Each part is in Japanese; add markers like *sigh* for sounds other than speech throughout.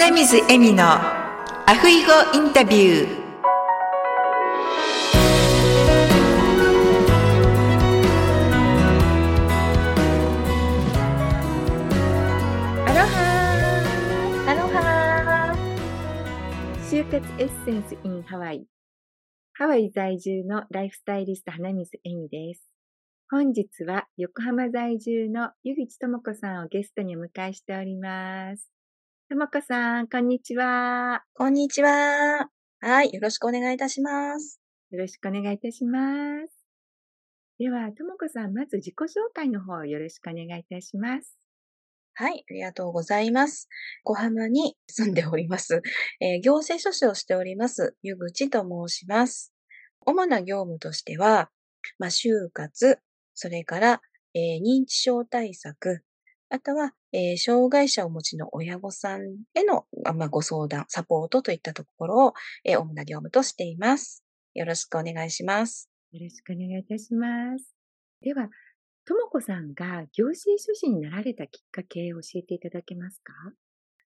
花水恵美のアフイゴインタビュー。アロハアロハ就活エッセンス in ハワイ。ハワイ在住のライフスタイリスト花水恵美です。本日は横浜在住の湯口智子さんをゲストにお迎えしております智子さん、こんにちは。こんにちは。はい。よろしくお願いいたします。よろしくお願いいたします。では、智子さん、まず自己紹介の方よろしくお願いいたします。はい。ありがとうございます。小浜に住んでおります。えー、行政書士をしております。湯口と申します。主な業務としては、まあ、就活、それから、えー、認知症対策、あとは、えー、障害者をお持ちの親御さんへの、まあ、ご相談、サポートといったところを、えー、主な業務としています。よろしくお願いします。よろしくお願いいたします。では、ともこさんが行政書士になられたきっかけを教えていただけますか？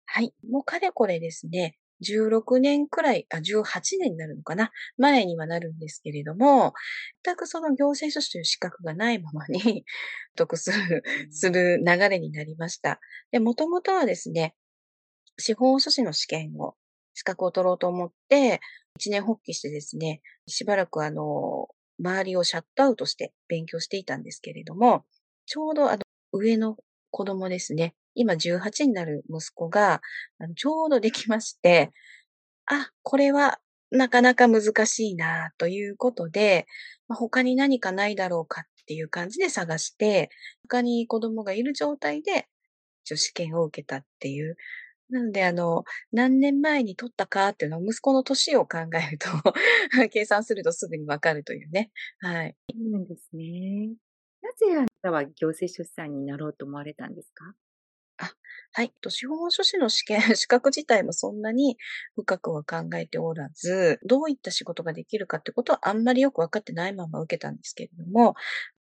はい。もうかれこれですね、16年くらい、あ、18年になるのかな？前にはなるんですけれども、全くその行政書士という資格がないままに *laughs* 得する、する流れになりました。で、もともとはですね、司法書士の試験を、資格を取ろうと思って、一念発起してですね、しばらくあの、周りをシャットアウトして勉強していたんですけれども、ちょうどあの、上の子供ですね、今18になる息子が、ちょうどできまして、あ、これはなかなか難しいなということで、ま、他に何かないだろうかっていう感じで探して、他に子供がいる状態で、試験を受けたっていう。なので、あの、何年前に取ったかっていうのは息子の年を考えると *laughs* 計算するとすぐにわかるというね。はい。そうなんですね。なぜあなたは行政書士さんになろうと思われたんですか、はい。司法書士の試験、*laughs* 資格自体もそんなに深くは考えておらず、どういった仕事ができるかってことはあんまりよくわかってないまま受けたんですけれども、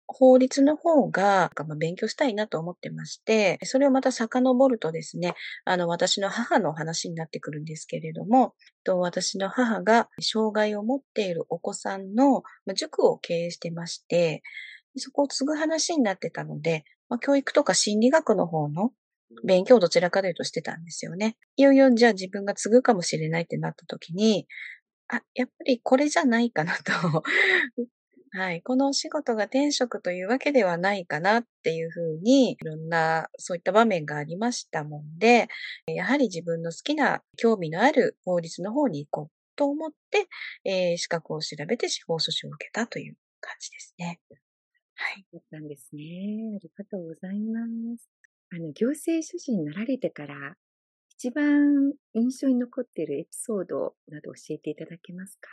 法律の方が、勉強したいなと思ってまして、それをまた遡るとですね、あの、私の母の話になってくるんですけれども、私の母が障害を持っているお子さんの塾を経営してまして、そこを継ぐ話になってたので、教育とか心理学の方の勉強をどちらかというとしてたんですよね。いよいよじゃあ自分が継ぐかもしれないってなった時に、あ、やっぱりこれじゃないかなと。*laughs* はい。このお仕事が転職というわけではないかなっていうふうに、いろんなそういった場面がありましたもんで、やはり自分の好きな興味のある法律の方に行こうと思って、えー、資格を調べて司法書士を受けたという感じですね。はい。そうなんですね。ありがとうございます。あの、行政書士になられてから、一番印象に残っているエピソードなど教えていただけますか？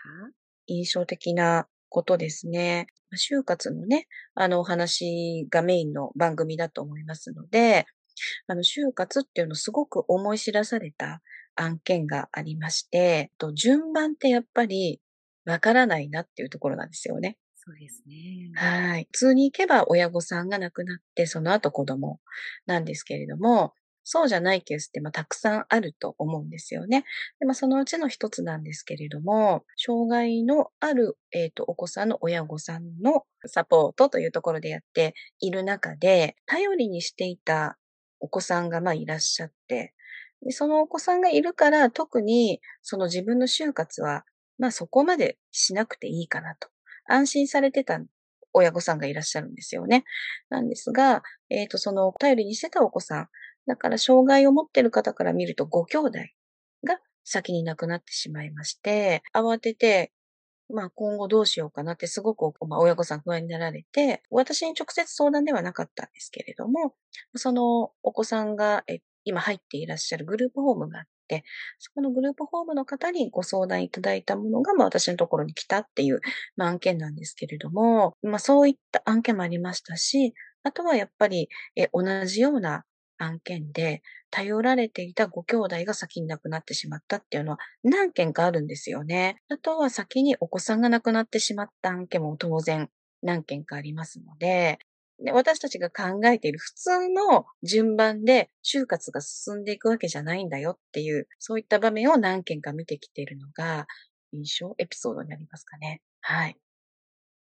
印象的なことですね。就活のね、あのお話がメインの番組だと思いますので、あの、就活っていうのをすごく思い知らされた案件がありまして、と順番ってやっぱりわからないなっていうところなんですよね。そうですね。はい。普通に行けば親御さんが亡くなって、その後子供なんですけれども、そうじゃないケースってまあたくさんあると思うんですよね。でまあ、そのうちの一つなんですけれども、障害のある、えーと、お子さんの親御さんのサポートというところでやっている中で、頼りにしていたお子さんがまあいらっしゃって、でそのお子さんがいるから特にその自分の就活はまあそこまでしなくていいかなと。安心されてた親御さんがいらっしゃるんですよね。なんですが、えっ、ー、と、その頼りにしてたお子さん、だから障害を持ってる方から見るとご兄弟が先に亡くなってしまいまして、慌てて、まあ今後どうしようかなってすごく、まあ、親御さん不安になられて、私に直接相談ではなかったんですけれども、そのお子さんが今入っていらっしゃるグループホームがあっ、そこのグループホームの方にご相談いただいたものが、まあ私のところに来たっていう、まあ、案件なんですけれども、まあそういった案件もありましたし、あとはやっぱりえ同じような案件で、頼られていたご兄弟が先に亡くなってしまったっていうのは何件かあるんですよね。あとは先にお子さんが亡くなってしまった案件も当然何件かありますので、ね、私たちが考えている普通の順番で就活が進んでいくわけじゃないんだよっていう、そういった場面を何件か見てきているのが、印象エピソードになりますかね。はい。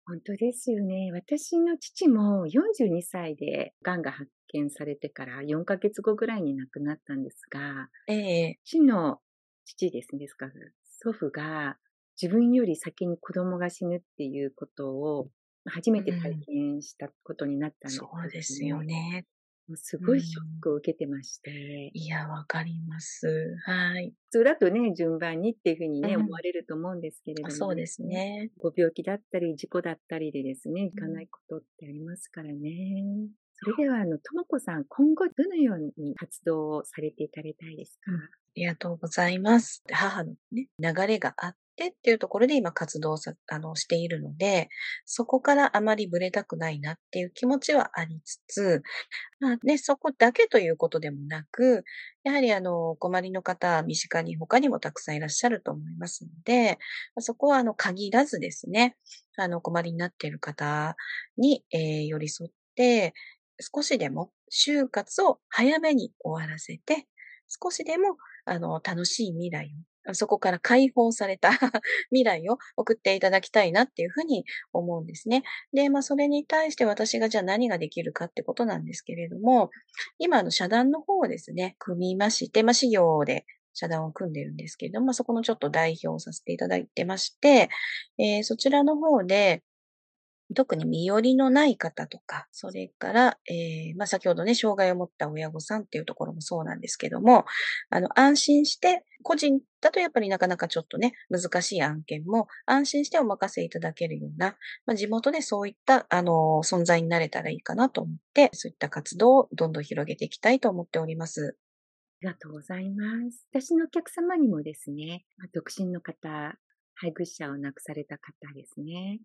本当ですよね。私の父も42歳で癌が発見されてから4ヶ月後ぐらいに亡くなったんですが、ええ父の父ですね、ですから、祖父が自分より先に子供が死ぬっていうことを初めて体験したことになったんです、ねうん、そうですよね。もうすごいショックを受けてまして。いや、わかります。はい。普通だとね、順番にっていうふうにね、うん、思われると思うんですけれども、そうですね。ご病気だったり、事故だったりでですね、いかないことってありますからね。それでは、あの、ともこさん、今後どのように活動をされていかれたいですか、ありがとうございます。母のね、流れがあってっていうところで今活動さ、あの、しているので、そこからあまりブレたくないなっていう気持ちはありつつ、まあね、そこだけということでもなく、やはりあの、困りの方、身近に他にもたくさんいらっしゃると思いますので、そこはあの、限らずですね、あの、困りになっている方に、えー、寄り添って、少しでも就活を早めに終わらせて、少しでも、あの、楽しい未来をそこから解放された *laughs* 未来を送っていただきたいなっていうふうに思うんですね。で、まあそれに対して私がじゃあ何ができるかってことなんですけれども、今の社団の方をですね、組みまして、まあ事業で社団を組んでるんですけれども、そこのちょっと代表をさせていただいてまして、えー、そちらの方で、特に身寄りのない方とか、それから、えー、まあ、先ほどね、障害を持った親御さんっていうところもそうなんですけども、あの、安心して、個人だとやっぱりなかなかちょっとね、難しい案件も安心してお任せいただけるような、まあ、地元でそういった、あの、存在になれたらいいかなと思って、そういった活動をどんどん広げていきたいと思っております。ありがとうございます。私のお客様にもですね、独身の方、配偶者を亡くされた方ですね。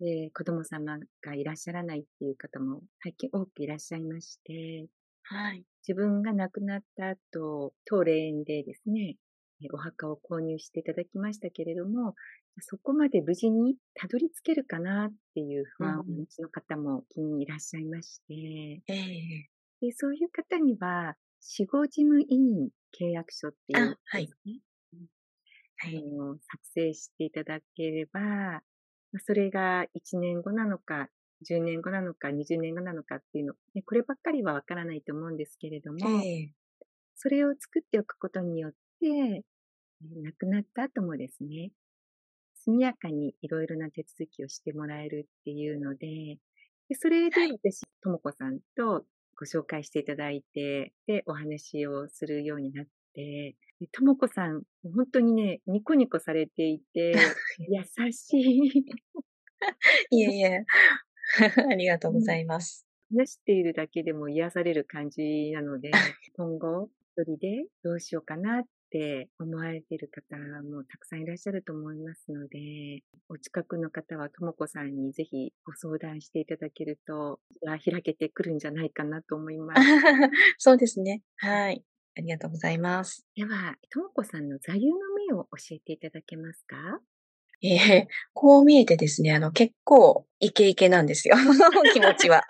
で、子供様がいらっしゃらないっていう方も最近多くいらっしゃいまして、はい。自分が亡くなった後、当霊園でですね、お墓を購入していただきましたけれども、そこまで無事にたどり着けるかなっていう不安をお持ちの方も気にいらっしゃいまして、えー、でそういう方には、死後事務委員契約書っていう、ね、はい、はい、作成していただければ、それが1年後なのか、10年後なのか、20年後なのかっていうの、ね、こればっかりはわからないと思うんですけれども、えー、それを作っておくことによって、亡くなった後もですね、速やかにいろいろな手続きをしてもらえるっていうので、でそれで私、ともこさんとご紹介していただいて、で、お話をするようになって、ともこさん、本当にね、ニコニコされていて、*laughs* 優しい。いえいえ、*laughs* ありがとうございます。話しているだけでも癒される感じなので、*laughs* 今後、一人でどうしようかなって思われている方もたくさんいらっしゃると思いますので、お近くの方はともこさんにぜひご相談していただけると、開けてくるんじゃないかなと思います。そうですね。はい。ありがとうございます。では、ともこさんの座右の銘を教えていただけますか？ええー、こう見えてですね、あの、結構イケイケなんですよ。*laughs* 気持ちは。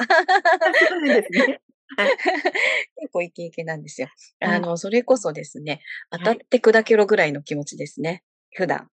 そうなんですね。結構イケイケなんですよ。あの、それこそですね、当たって砕けろぐらいの気持ちですね。普段。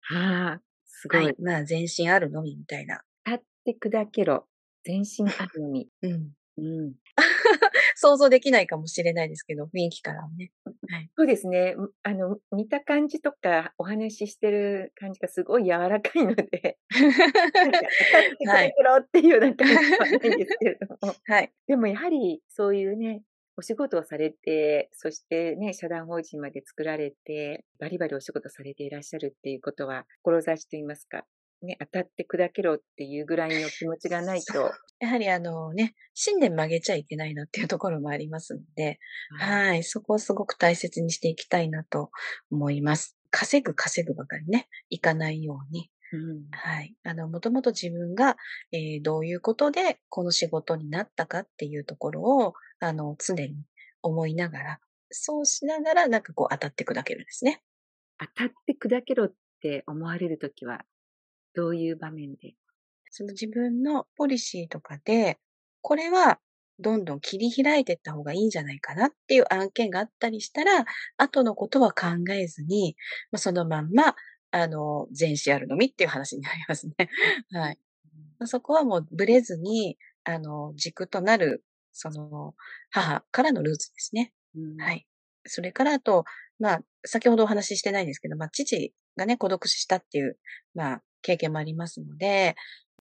はあ、すごい。はい、まあ、全身あるのみみたいな。当たって砕けろ。全身あるのみ。うん。うん。*laughs* 想像できないかもしれないですけど、雰囲気からね。はい、そうですね。あの、見た感じとか、お話ししてる感じがすごい柔らかいので、*laughs* はい。っていうような感じはないんですけれども。はい。でもやはり、そういうね、お仕事をされて、そしてね、社団法人まで作られて、バリバリお仕事されていらっしゃるっていうことは、志といいますか、ね、当たって砕けろっていうぐらいの気持ちがないと。*laughs* やはりあのね、信念曲げちゃいけないなっていうところもありますので、はい、そこをすごく大切にしていきたいなと思います。稼ぐ稼ぐばかりね、いかないように。うん、はい。あの、もともと自分が、えー、どういうことでこの仕事になったかっていうところを、あの、常に思いながら、そうしながら、なんかこう当たって砕けるんですね。当たって砕けろって思われるときは、どういう場面で？その自分のポリシーとかで、これはどんどん切り開いていった方がいいんじゃないかなっていう案件があったりしたら、後のことは考えずに、まあ、そのまんま、あの、全視あるのみっていう話になりますね。*laughs* はい。そこはもうブレずに、あの、軸となる、その、母からのルーツですね。うん、はい。それからあと、まあ、先ほどお話ししてないんですけど、まあ、父がね、孤独死したっていう、まあ、経験もありますので、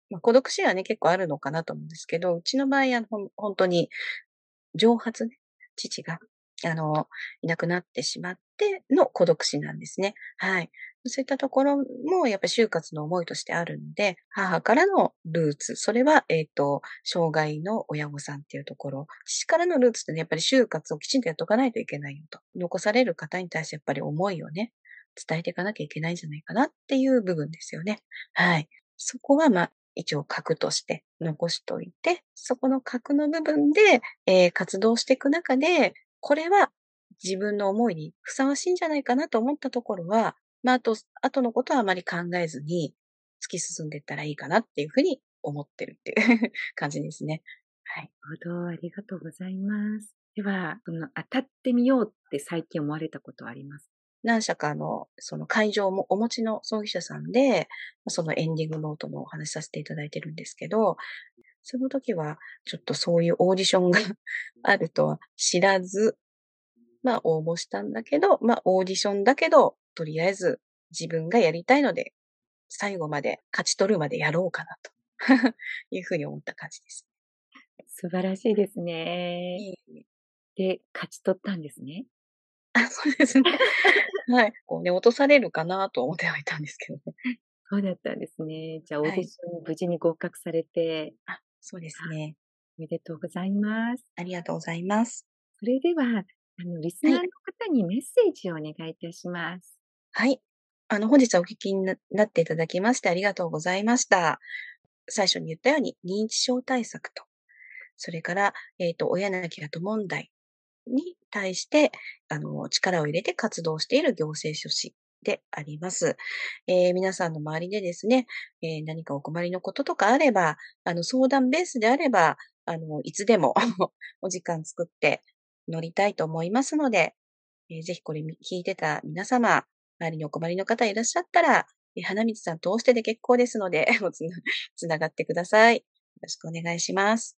まあ、孤独死はね、結構あるのかなと思うんですけど、うちの場合は本当に、蒸発ね、父が、あの、いなくなってしまっての孤独死なんですね。はい。そういったところも、やっぱり就活の思いとしてあるので、母からのルーツ、それは、えっ、ー、と、障害の親御さんっていうところ、父からのルーツってね、やっぱり就活をきちんとやっとかないといけないよと。残される方に対してやっぱり思いをね、伝えていかなきゃいけないんじゃないかなっていう部分ですよね。はい。そこは、まあ、一応核として残しといて、そこの核の部分で、えー、活動していく中で、これは自分の思いにふさわしいんじゃないかなと思ったところは、まあ、あと、後のことはあまり考えずに突き進んでいったらいいかなっていうふうに思ってるっていう *laughs* 感じですね。はい。なるほど。ありがとうございます。では、その当たってみようって最近思われたことはあります何社かの、その会場もお持ちの葬儀社さんで、そのエンディングノートのお話しさせていただいてるんですけど、その時は、ちょっとそういうオーディションが *laughs* あるとは知らず、まあ応募したんだけど、まあオーディションだけど、とりあえず自分がやりたいので、最後まで勝ち取るまでやろうかなと *laughs* いうふうに思った感じです。素晴らしいですね。で、勝ち取ったんですね。あ、そうですね。*laughs* はい。こうね、落とされるかなと思ってはいたんですけどね。*laughs* そうだったんですね。じゃあ、オーディションに無事に合格されて。あ、そうですね。おめでとうございます。ありがとうございます。それでは、あの、リスナーの方にメッセージをお願いいたします。はい。あの、本日はお聞きになっていただきましてありがとうございました。最初に言ったように、認知症対策と、それから、えっ、ー、と、親なき後問題に対して、あの、力を入れて活動している行政書士であります。えー、皆さんの周りでですね、えー、何かお困りのこととかあれば、あの、相談ベースであれば、あの、いつでも *laughs* お時間作って乗りたいと思いますので、えー、ぜひこれ聞いてた皆様、周りにお困りの方いらっしゃったら、花道さん通してで結構ですので、*laughs* つながってください。よろしくお願いします。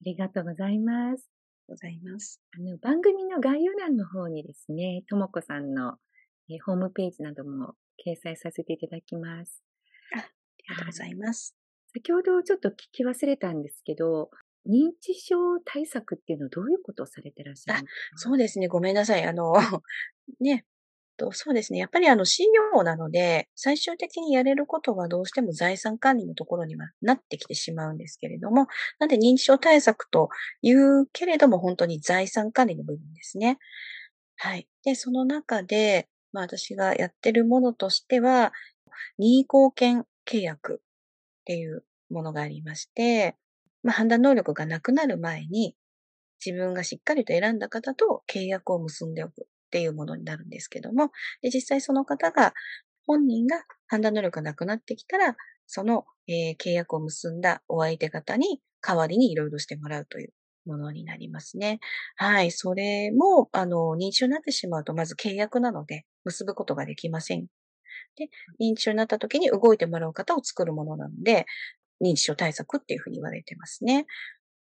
ありがとうございます。ございます。あの、番組の概要欄の方にですね、ともこさんの、えホームページなども掲載させていただきます。あありがとうございます。先ほどちょっと聞き忘れたんですけど、認知症対策っていうのはどういうことをされてらっしゃるんですか？そうですね。ごめんなさい。あの、ね、と、そうですね。やっぱりあの、資料なので、最終的にやれることはどうしても財産管理のところにはなってきてしまうんですけれども、なんで認知症対策というけれども、本当に財産管理の部分ですね。はい。で、その中で、まあ私がやってるものとしては、任意貢献契約っていうものがありまして、まあ判断能力がなくなる前に、自分がしっかりと選んだ方と契約を結んでおく。っていうものになるんですけども、で実際その方が、本人が判断能力がなくなってきたら、その、えー、契約を結んだお相手方に代わりにいろいろしてもらうというものになりますね。はい。それも、あの、認知症になってしまうと、まず契約なので、結ぶことができません。で、認知症になった時に動いてもらう方を作るものなので、認知症対策っていうふうに言われてますね。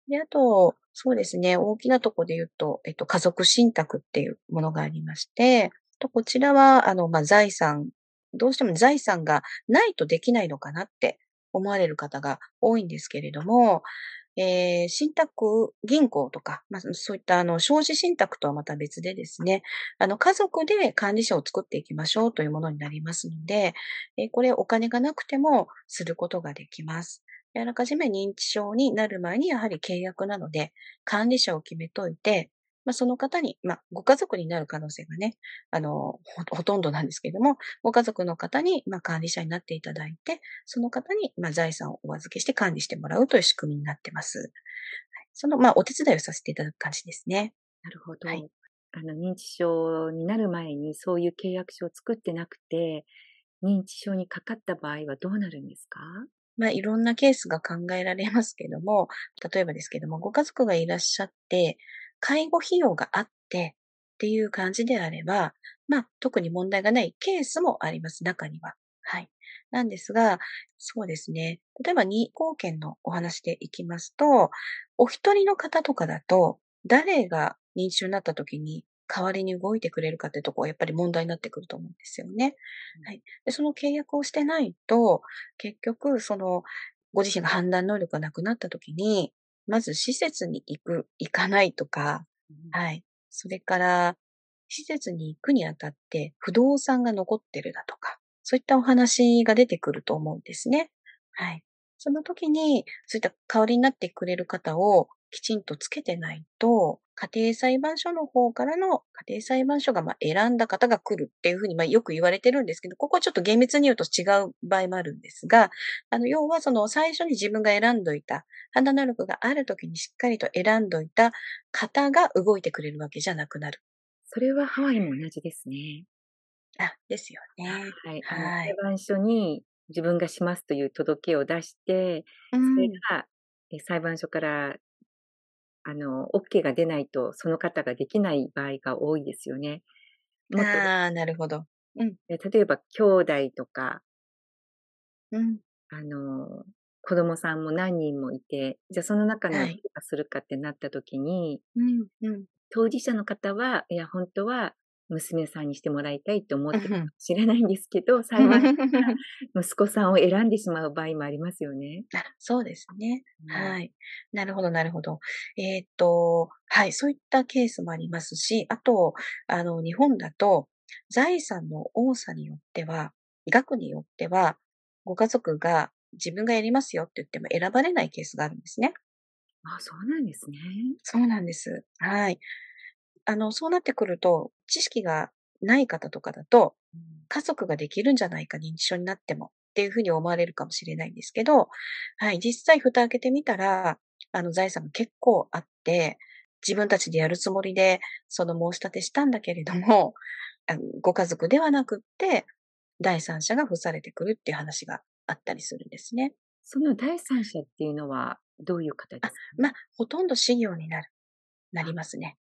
で、あと、そうですね、大きなとこで言うと、えっと、家族信託っていうものがありまして、とこちらは、あの、まあ、財産、どうしても財産がないとできないのかなって思われる方が多いんですけれども、えー、信託銀行とか、まあ、そういったあの、少子信託とはまた別でですね、あの、家族で管理者を作っていきましょうというものになりますので、えー、これお金がなくてもすることができます。あらかじめ認知症になる前にやはり契約なので、管理者を決めといて、まあ、その方に、まあ、ご家族になる可能性がね、あの、ほとんどなんですけれども、ご家族の方に、まあ、管理者になっていただいて、その方に、まあ、財産をお預けして管理してもらうという仕組みになってます。その、まあ、お手伝いをさせていただく感じですね。なるほど。はい、あの、認知症になる前にそういう契約書を作ってなくて、認知症にかかった場合はどうなるんですか？まあ、いろんなケースが考えられますけども、*laughs* 例えばですけども、ご家族がいらっしゃって、介護費用があってっていう感じであれば、まあ、特に問題がないケースもあります、中には。はい。なんですが、そうですね。例えば、二項権のお話でいきますと、お一人の方とかだと、誰が認知症になった時に代わりに動いてくれるかってとこはやっぱり問題になってくると思うんですよね。はい。で、その契約をしてないと、結局、その、ご自身が判断能力がなくなった時に、まず施設に行く、行かないとか、はい。それから、施設に行くにあたって不動産が残ってるだとか、そういったお話が出てくると思うんですね。はい。その時に、そういった代わりになってくれる方をきちんとつけてないと、家庭裁判所の方からの家庭裁判所がま選んだ方が来るっていうふうにまよく言われてるんですけど、ここはちょっと厳密に言うと違う場合もあるんですが、あの、要はその最初に自分が選んどいた、判断能力がある時にしっかりと選んどいた方が動いてくれるわけじゃなくなる。それはハワイも同じですね。あ、ですよね。はい。はい。裁判所に自分がしますという届けを出して、うん、それが裁判所からあの、OK が出ないと、その方ができない場合が多いですよね。ああ、なるほど。うん。例えば、兄弟とか、うん。あの、子供さんも何人もいて、じゃあその中の何かするかってなった時に、はい、うん、うん。当事者の方は、いや、本当は娘さんにしてもらいたいと思ってるかもしれないんですけど、*laughs* 幸い息子さんを選んでしまう場合もありますよね。あそうですね。はい。なるほど、なるほど。えー、っと、はい、そういったケースもありますし、あと、あの、日本だと、財産の多さによっては、額によっては、ご家族が自分がやりますよって言っても選ばれないケースがあるんですね。あ、そうなんですね。そうなんです。はい。あの、そうなってくると、知識がない方とかだと、家族ができるんじゃないか、認知症になってもっていうふうに思われるかもしれないんですけど、はい、実際蓋開けてみたら、あの、財産が結構あって、自分たちでやるつもりで、その申し立てしたんだけれども、ご家族ではなくって、第三者が付されてくるっていう話があったりするんですね。その第三者っていうのはどういう方ですか、まあ、ほとんど資料になる、なりますね。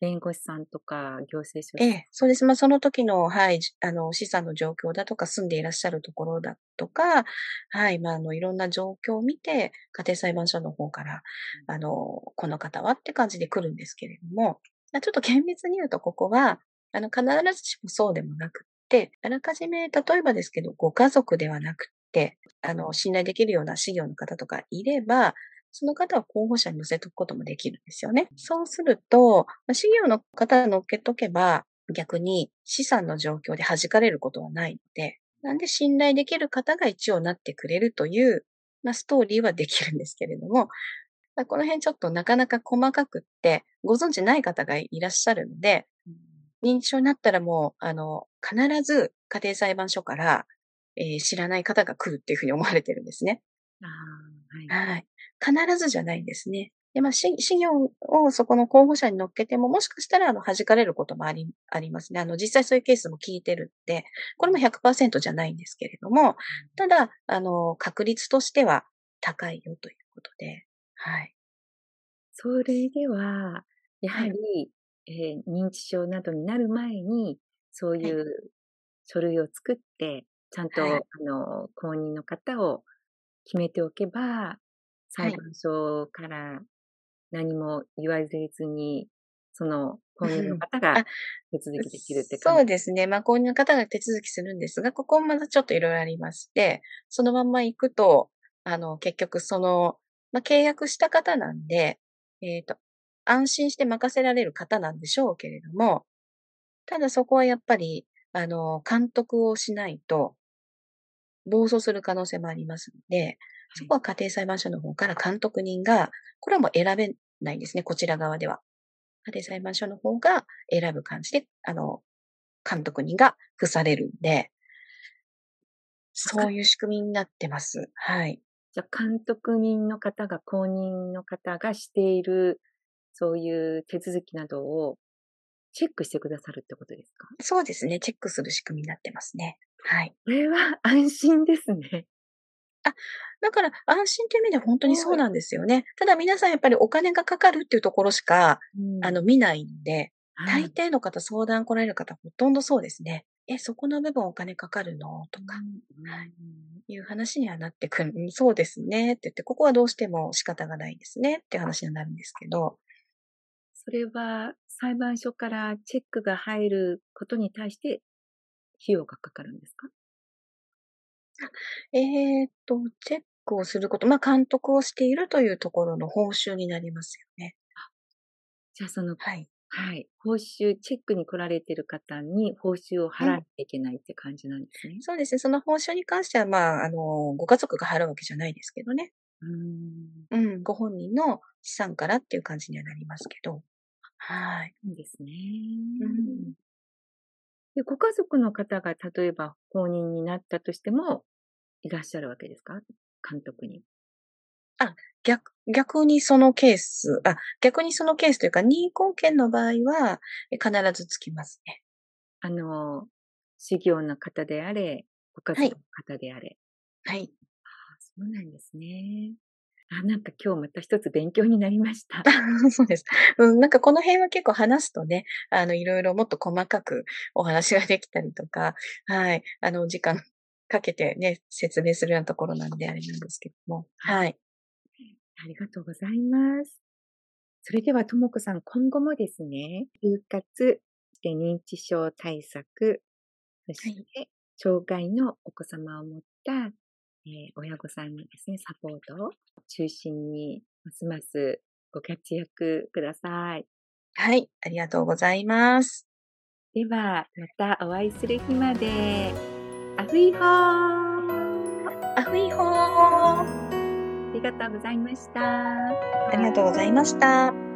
弁護士さんとか行政書士ええ、そうです。まあ、その時の、はい、あの、資産の状況だとか、住んでいらっしゃるところだとか、はい、まあ、あの、いろんな状況を見て、家庭裁判所の方から、あの、この方はって感じで来るんですけれども、ちょっと厳密に言うと、ここは、あの、必ずしもそうでもなくって、あらかじめ、例えばですけど、ご家族ではなくって、あの、信頼できるような資料の方とかいれば、その方は候補者に載せとくこともできるんですよね。そうすると、資料の方乗っけとけば、逆に資産の状況で弾かれることはないので、なんで信頼できる方が一応なってくれるという、まあ、ストーリーはできるんですけれども、この辺ちょっとなかなか細かくって、ご存知ない方がいらっしゃるので、認知症になったらもう、あの、必ず家庭裁判所から、えー、知らない方が来るっていうふうに思われてるんですね。はい、はい。必ずじゃないんですね。で、まあ、資料をそこの候補者に乗っけても、もしかしたら、あの、弾かれることもあり、ありますね。あの、実際そういうケースも聞いてるんで、これも100%じゃないんですけれども、ただ、あの、確率としては高いよということで、はい。それでは、やはり、はい、えー、認知症などになる前に、そういう書類を作って、ちゃんと、はい、あの、公認の方を決めておけば、裁判所から何も言われずに、その公認の方が手続きできるって感じ、そうですね。まあ、公認の方が手続きするんですが、ここもまたちょっといろいろありまして、そのまんま行くと、あの、結局その、まあ、契約した方なんで、えっ、ー、と、安心して任せられる方なんでしょうけれども、ただそこはやっぱり、あの、監督をしないと、暴走する可能性もありますので、そこは家庭裁判所の方から監督人が、これはもう選べないんですね、こちら側では。家庭裁判所の方が選ぶ感じで、あの、監督人が付されるんで、そういう仕組みになってます。はい。じゃあ、監督人の方が、公認の方がしている、そういう手続きなどをチェックしてくださるってことですか？そうですね。チェックする仕組みになってますね。はい。これは安心ですね。だから安心という意味では本当にそうなんですよね。ただ皆さんやっぱりお金がかかるっていうところしか、うん。あの、見ないんで、大はい。抵の方相談来られる方ほとんどそうですね。え、そこの部分お金かかるの？とか、はいいう話にはなってくる。うんそうですね。って言って、ここはどうしても仕方がないですねって話になるんですけど、それは裁判所からチェックが入ることに対して費用がかかるんですか？えーっと、チェックをすること、まあ、監督をしているというところの報酬になりますよね。じゃあその、はい。はい、報酬、チェックに来られてる方に報酬を払わなきゃいけないって感じなんですね。そうですね。その報酬に関しては、まあ、あの、ご家族が払うわけじゃないですけどね。うーん。うん、ご本人の資産からっていう感じにはなりますけど。はい。そうですね。うんで、ご家族の方が例えば公認になったとしても、いらっしゃるわけですか？監督に。逆、逆にそのケース、あ、逆にそのケースというか、任意後見の場合は、え必ずつきますね。あの、修行の方であれ、ご家族の方であれ。はい。あそうなんですね。あ、なんか今日また一つ勉強になりました。そうです。うん、なんかこの辺は結構話すとね、あの、いろいろもっと細かくお話ができたりとか、はい。あの、時間かけてね、説明するようなところなんであれなんですけども。はい。ありがとうございます。それでは、ともこさん、今後もですね、就活、そして認知症対策、そして、障害のお子様を持った、えー親御さんのですね、サポートを中心に、ますますご活躍ください。はい。ありがとうございます。では、またお会いする日まで。アフイホーアフイホーありがとうございました。ありがとうございました。